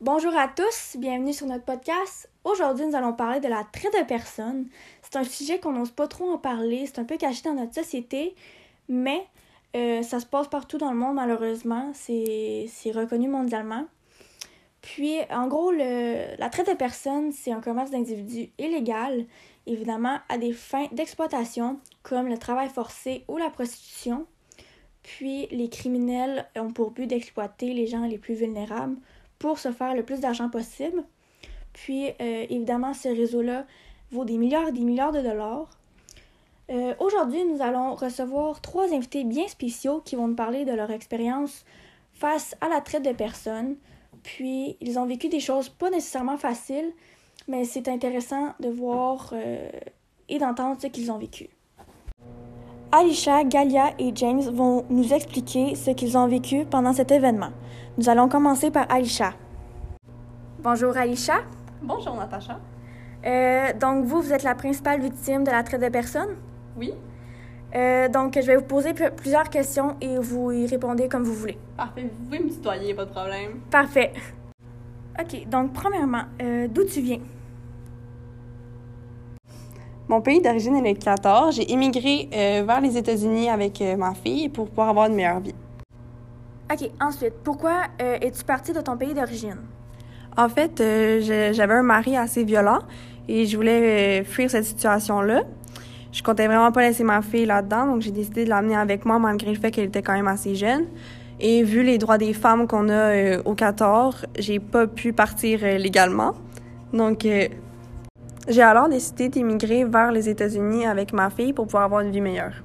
Bonjour à tous, bienvenue sur notre podcast. Aujourd'hui, nous allons parler de la traite de personnes. C'est un sujet qu'on n'ose pas trop en parler, c'est un peu caché dans notre société, mais euh, ça se passe partout dans le monde malheureusement, c'est reconnu mondialement. Puis, en gros, la traite de personnes, c'est un commerce d'individus illégal, évidemment, à des fins d'exploitation, comme le travail forcé ou la prostitution. Puis, les criminels ont pour but d'exploiter les gens les plus vulnérables pour se faire le plus d'argent possible. Puis, euh, évidemment, ce réseau-là vaut des milliards et des milliards de dollars. Euh, aujourd'hui, nous allons recevoir trois invités bien spéciaux qui vont nous parler de leur expérience face à la traite de personnes. Puis, ils ont vécu des choses pas nécessairement faciles, mais c'est intéressant de voir euh, et d'entendre ce qu'ils ont vécu. Alicia, Galia et James vont nous expliquer ce qu'ils ont vécu pendant cet événement. Nous allons commencer par Alicia. Bonjour Alicia. Bonjour Natacha. Euh, donc vous, vous êtes la principale victime de la traite de personnes? Oui. Euh, donc je vais vous poser plusieurs questions et vous y répondez comme vous voulez. Parfait, vous pouvez me tutoyer, pas de problème. Parfait. Ok, donc premièrement, euh, d'où tu viens? Mon pays d'origine est le Qatar. J'ai immigré euh, vers les États-Unis avec euh, ma fille pour pouvoir avoir une meilleure vie. OK. Ensuite, pourquoi euh, es-tu partie de ton pays d'origine? En fait, j'avais un mari assez violent et je voulais fuir cette situation-là. Je comptais vraiment pas laisser ma fille là-dedans, donc j'ai décidé de l'amener avec moi malgré le fait qu'elle était quand même assez jeune. Et vu les droits des femmes qu'on a au Qatar, j'ai pas pu partir légalement. Donc, j'ai alors décidé d'immigrer vers les États-Unis avec ma fille pour pouvoir avoir une vie meilleure.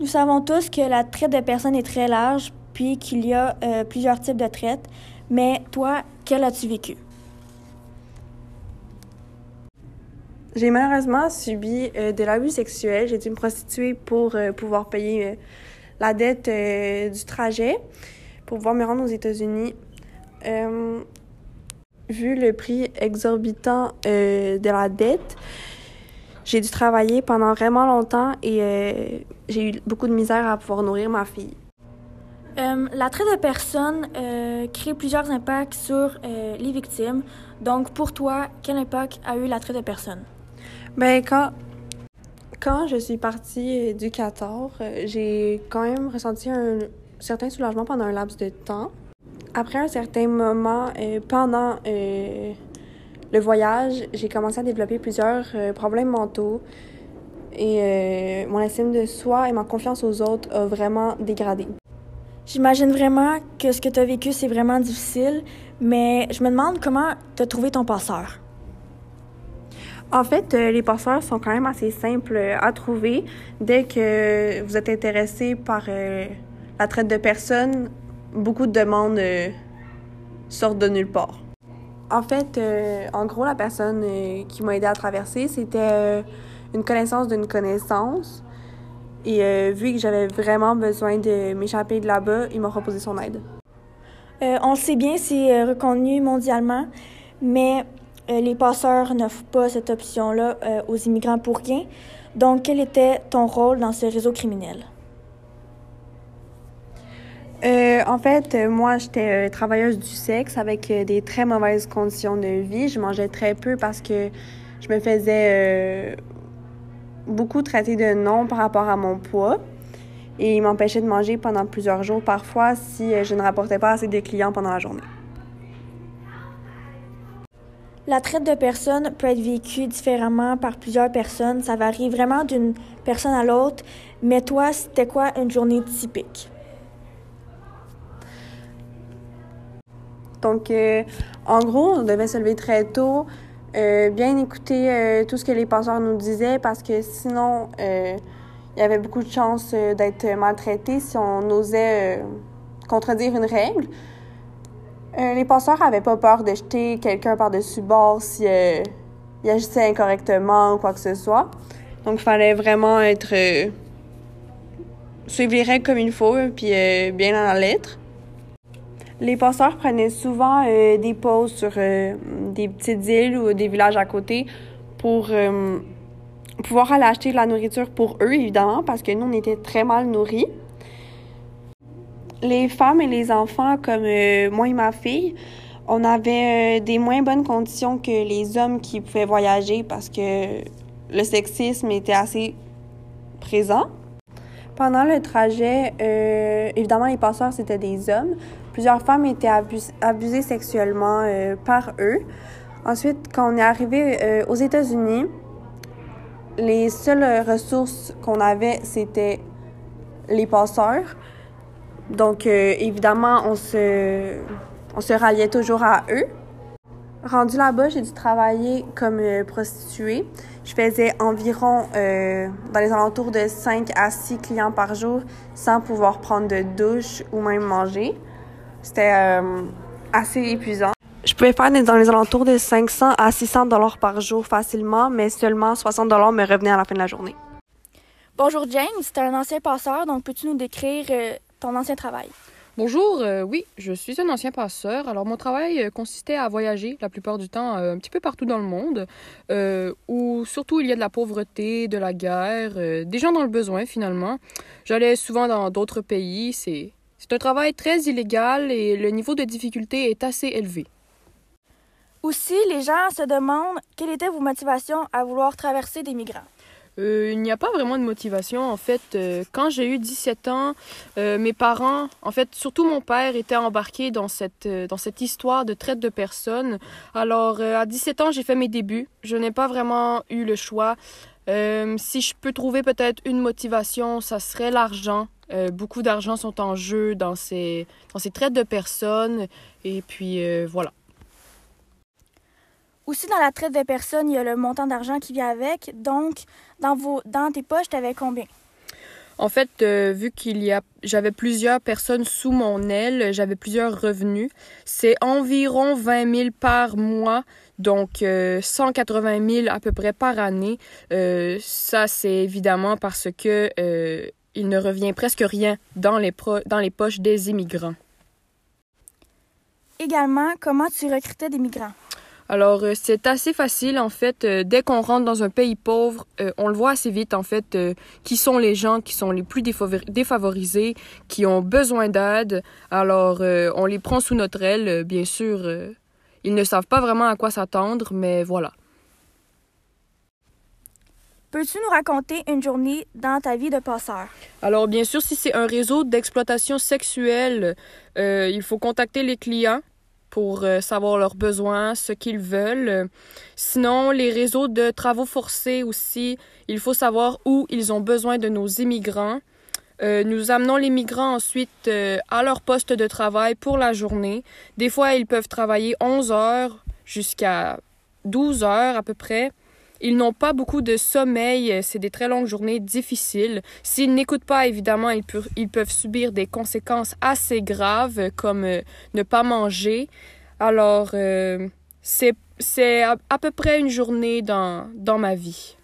Nous savons tous que la traite de personnes est très large, puis qu'il y a euh, plusieurs types de traite. Mais toi, quelle as-tu vécu? J'ai malheureusement subi euh, de l'abus sexuel. J'ai dû me prostituer pour euh, pouvoir payer la dette du trajet, pour pouvoir me rendre aux États-Unis vu le prix exorbitant euh, de la dette, j'ai dû travailler pendant vraiment longtemps et euh, j'ai eu beaucoup de misère à pouvoir nourrir ma fille. Euh, la traite de personnes crée plusieurs impacts sur les victimes. Donc, pour toi, quel impact a eu la traite de personnes? Ben, quand, quand je suis partie du Qatar, j'ai quand même ressenti un certain soulagement pendant un laps de temps après un certain moment, euh, pendant euh, le voyage, j'ai commencé à développer plusieurs euh, problèmes mentaux et mon estime de soi et ma confiance aux autres a vraiment dégradé. J'imagine vraiment que ce que tu as vécu, c'est vraiment difficile, mais je me demande comment tu as trouvé ton passeur. En fait, les passeurs sont quand même assez simples à trouver. Dès que vous êtes intéressé par la traite de personnes, beaucoup de demandes euh, sortent de nulle part. En fait, euh, en gros, la personne euh, qui m'a aidé à traverser, c'était une connaissance d'une connaissance. Et vu que j'avais vraiment besoin de m'échapper de là-bas, il m'a proposé son aide. on le sait bien, c'est reconnu mondialement, mais les passeurs n'offrent pas cette option-là aux immigrants pour rien. Donc, quel était ton rôle dans ce réseau criminel? Euh, en fait, euh, moi, j'étais euh, travailleuse du sexe avec des très mauvaises conditions de vie. Je mangeais très peu parce que je me faisais beaucoup traiter de non par rapport à mon poids. Et il m'empêchait de manger pendant plusieurs jours parfois si je ne rapportais pas assez de clients pendant la journée. La traite de personnes peut être vécue différemment par plusieurs personnes. Ça varie vraiment d'une personne à l'autre. Mais toi, c'était quoi une journée typique? Donc, euh, en gros, on devait se lever très tôt, euh, bien écouter euh, tout ce que les passeurs nous disaient parce que sinon, il y avait beaucoup de chances d'être maltraité si on osait contredire une règle. les passeurs n'avaient pas peur de jeter quelqu'un par-dessus bord si il agissait incorrectement ou quoi que ce soit. Donc, il fallait vraiment être. suivre les règles comme il faut, puis bien dans la lettre. Les passeurs prenaient souvent euh, des pauses sur euh, des petites îles ou des villages à côté pour euh, pouvoir aller acheter de la nourriture pour eux, évidemment, parce que nous, on était très mal nourris. Les femmes et les enfants, comme moi et ma fille, On avait des moins bonnes conditions que les hommes qui pouvaient voyager parce que le sexisme était assez présent. Pendant le trajet, évidemment, les passeurs, c'était des hommes. Plusieurs femmes étaient abusées sexuellement euh, par eux. Ensuite, quand on est arrivé euh, aux États-Unis, les seules ressources qu'on avait, c'était les passeurs. Donc, évidemment, on se, on se ralliait toujours à eux. Rendu là-bas, j'ai dû travailler comme prostituée. Je faisais environ euh, dans les alentours de 5 à 6 clients par jour sans pouvoir prendre de douche ou même manger. C'était euh, assez épuisant. Je pouvais faire dans les alentours de 500 à 600 dollars par jour facilement, mais seulement 60 dollars me revenaient à la fin de la journée. Bonjour James, tu es un ancien passeur, donc peux-tu nous décrire euh, ton ancien travail? Bonjour, euh, oui, je suis un ancien passeur. Alors mon travail euh, consistait à voyager la plupart du temps euh, un petit peu partout dans le monde, où surtout il y a de la pauvreté, de la guerre, des gens dans le besoin finalement. J'allais souvent dans d'autres pays. C'est c'est un travail très illégal et le niveau de difficulté est assez élevé. Aussi, les gens se demandent quelle était vos motivations à vouloir traverser des migrants? Euh, il n'y a pas vraiment de motivation. En fait, euh, quand j'ai eu 17 ans, euh, mes parents, en fait, surtout mon père, était embarqué dans cette, dans cette histoire de traite de personnes. Alors, à 17 ans, j'ai fait mes débuts. Je n'ai pas vraiment eu le choix. si je peux trouver peut-être une motivation, ça serait l'argent. Beaucoup d'argent sont en jeu dans ces, dans ces traites de personnes. Et puis, voilà. Aussi, dans la traite de personnes, il y a le montant d'argent qui vient avec. Donc, dans, vos, dans tes poches, tu avais combien? En fait, euh, vu qu'il y a, j'avais plusieurs personnes sous mon aile, j'avais plusieurs revenus. C'est environ 20 000 par mois, donc 180 euh, 000 à peu près par année. Euh, ça, c'est évidemment parce que il ne revient presque rien dans les, dans les poches des immigrants. Également, comment tu recrutais des migrants? Alors, euh, c'est assez facile, en fait. Euh, dès qu'on rentre dans un pays pauvre, euh, on le voit assez vite, en fait, qui sont les gens qui sont les plus défavorisés, qui ont besoin d'aide. Alors, on les prend sous notre aile, bien sûr. ils ne savent pas vraiment à quoi s'attendre, mais voilà. Peux-tu nous raconter une journée dans ta vie de passeur? Alors, bien sûr, si c'est un réseau d'exploitation sexuelle, il faut contacter les clients pour euh, savoir leurs besoins, ce qu'ils veulent. Sinon, les réseaux de travaux forcés aussi, il faut savoir où ils ont besoin de nos immigrants. Euh, nous amenons les migrants ensuite euh, à leur poste de travail pour la journée. Des fois, ils peuvent travailler 11 heures jusqu'à 12 heures à peu près. Ils n'ont pas beaucoup de sommeil, c'est des très longues journées difficiles. S'ils n'écoutent pas, évidemment, ils, peuvent, subir des conséquences assez graves comme euh, ne pas manger. Alors, euh, c'est à, peu près une journée dans ma vie.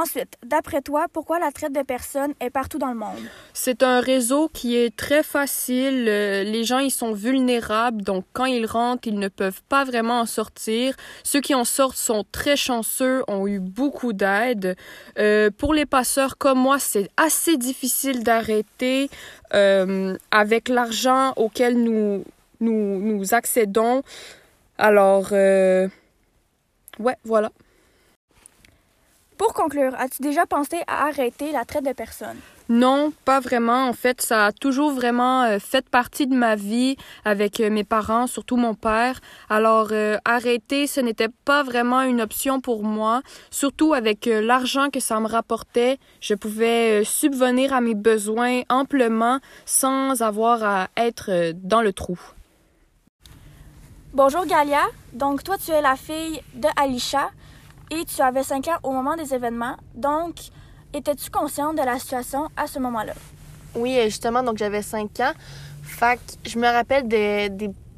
Ensuite, d'après toi, pourquoi la traite de personnes est partout dans le monde? C'est un réseau qui est très facile. Euh, les gens, ils sont vulnérables, donc quand ils rentrent, ils ne peuvent pas vraiment en sortir. Ceux qui en sortent sont très chanceux, ont eu beaucoup d'aide. Euh, pour les passeurs comme moi, c'est assez difficile d'arrêter euh, avec l'argent auquel nous, nous, nous accédons. Alors, ouais, voilà. Pour conclure, as-tu déjà pensé à arrêter la traite de personnes? Non, pas vraiment. En fait, ça a toujours vraiment euh, fait partie de ma vie avec euh, mes parents, surtout mon père. Alors, euh, arrêter, ce n'était pas vraiment une option pour moi. Surtout avec l'argent que ça me rapportait, je pouvais subvenir à mes besoins amplement sans avoir à être dans le trou. Bonjour Galia. Donc, toi, tu es la fille de Alisha et tu avais 5 ans au moment des événements. Donc, étais-tu consciente de la situation à ce moment-là? Oui, euh, justement, donc j'avais 5 ans. Fait que je me rappelle des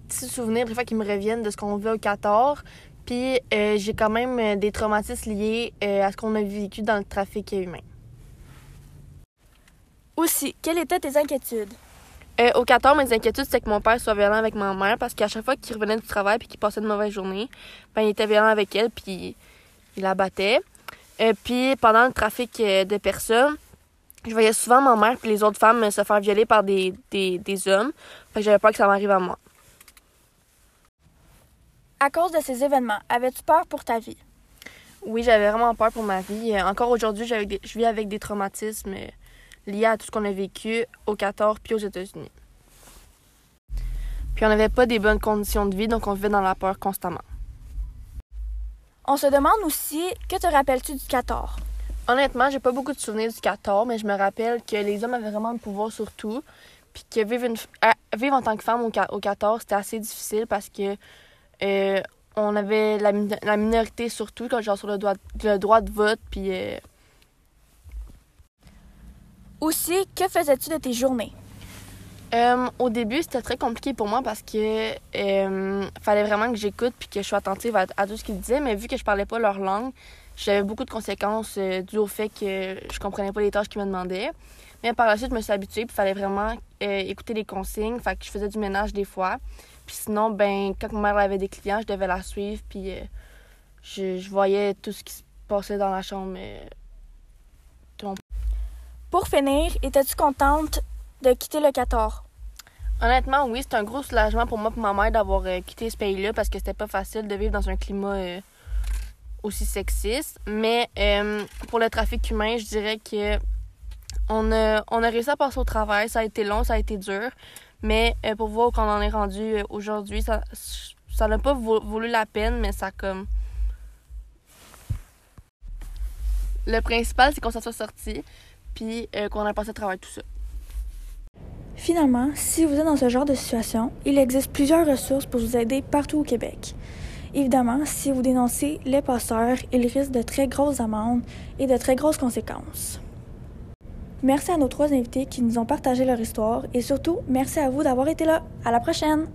petits souvenirs des fois qui me reviennent de ce qu'on vit au 14. Puis euh, j'ai quand même euh, des traumatismes liés à ce qu'on a vécu dans le trafic humain. Aussi, quelles étaient tes inquiétudes? au 14, mes inquiétudes, c'était que mon père soit violent avec ma mère parce qu'à chaque fois qu'il revenait du travail puis qu'il passait une mauvaise journée, ben, il était violent avec elle puis il la battait. Et puis pendant le trafic euh, de personnes, je voyais souvent ma mère et les autres femmes se faire violer par des, des, des hommes. Fait que j'avais peur que ça m'arrive à moi. À cause de ces événements, avais-tu peur pour ta vie? Oui, j'avais vraiment peur pour ma vie. Euh, Encore aujourd'hui, j'avais des- je vis avec des traumatismes euh, liés à tout ce qu'on a vécu au 14 puis aux États-Unis. Puis on n'avait pas des bonnes conditions de vie, donc on vivait dans la peur constamment. On se demande aussi, que te rappelles-tu du 14? Honnêtement, j'ai pas beaucoup de souvenirs du 14, mais je me rappelle que les hommes avaient vraiment le pouvoir sur tout. Puis que vivre, une, à- vivre en tant que femme au, au 14, c'était assez difficile parce que euh, on avait la, min- la minorité surtout, comme genre sur le droit, le droit de vote. Puis euh, Aussi, que faisais-tu de tes journées? Euh, au début, c'était très compliqué pour moi parce que euh, fallait vraiment que j'écoute puis que je sois attentive à, tout ce qu'ils disaient. Mais vu que je parlais pas leur langue, j'avais beaucoup de conséquences euh, dues au fait que je comprenais pas les tâches qu'ils me demandaient. Mais par la suite, je me suis habituée puis fallait vraiment euh, écouter les consignes. Fait que je faisais du ménage des fois. Puis sinon, ben quand ma mère avait des clients, je devais la suivre puis je, je voyais tout ce qui se passait dans la chambre. Pour finir, étais-tu contente de quitter le 14? Honnêtement, oui, c'est un gros soulagement pour moi et ma mère d'avoir euh, quitté ce pays-là parce que c'était pas facile de vivre dans un climat euh, aussi sexiste. Mais euh, pour le trafic humain, je dirais que on a, on a réussi à passer au travail. Ça a été long, ça a été dur. Mais pour voir qu'on en est rendu aujourd'hui, ça ça n'a pas voulu la peine, mais ça comme. Le principal, c'est qu'on s'en soit sorti, puis qu'on a passé à travers tout ça. Finalement, si vous êtes dans ce genre de situation, il existe plusieurs ressources pour vous aider partout au Québec. Évidemment, si vous dénoncez les passeurs, ils risquent de très grosses amendes et de très grosses conséquences. Merci à nos trois invités qui nous ont partagé leur histoire et surtout, merci à vous d'avoir été là. À la prochaine!